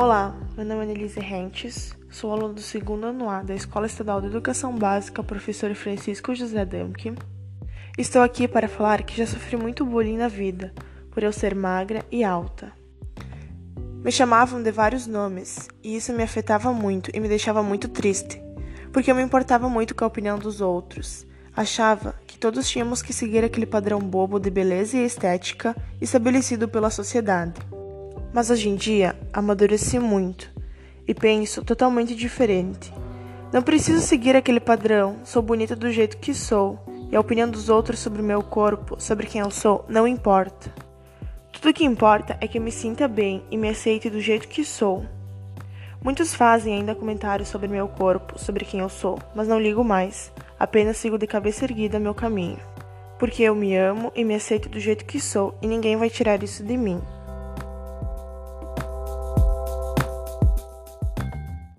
Olá, meu nome é Annelise Rentes, sou aluno do segundo ano A da Escola Estadual de Educação Básica Professor Francisco José Damke. Estou aqui para falar que já sofri muito bullying na vida, por eu ser magra e alta. Me chamavam de vários nomes, e isso me afetava muito e me deixava muito triste, porque eu me importava muito com a opinião dos outros. Achava que todos tínhamos que seguir aquele padrão bobo de beleza e estética estabelecido pela sociedade. Mas hoje em dia amadureci muito e penso totalmente diferente. Não preciso seguir aquele padrão, sou bonita do jeito que sou, e a opinião dos outros sobre o meu corpo, sobre quem eu sou, não importa. Tudo que importa é que eu me sinta bem e me aceite do jeito que sou. Muitos fazem ainda comentários sobre meu corpo, sobre quem eu sou, mas não ligo mais, apenas sigo de cabeça erguida meu caminho. Porque eu me amo e me aceito do jeito que sou e ninguém vai tirar isso de mim.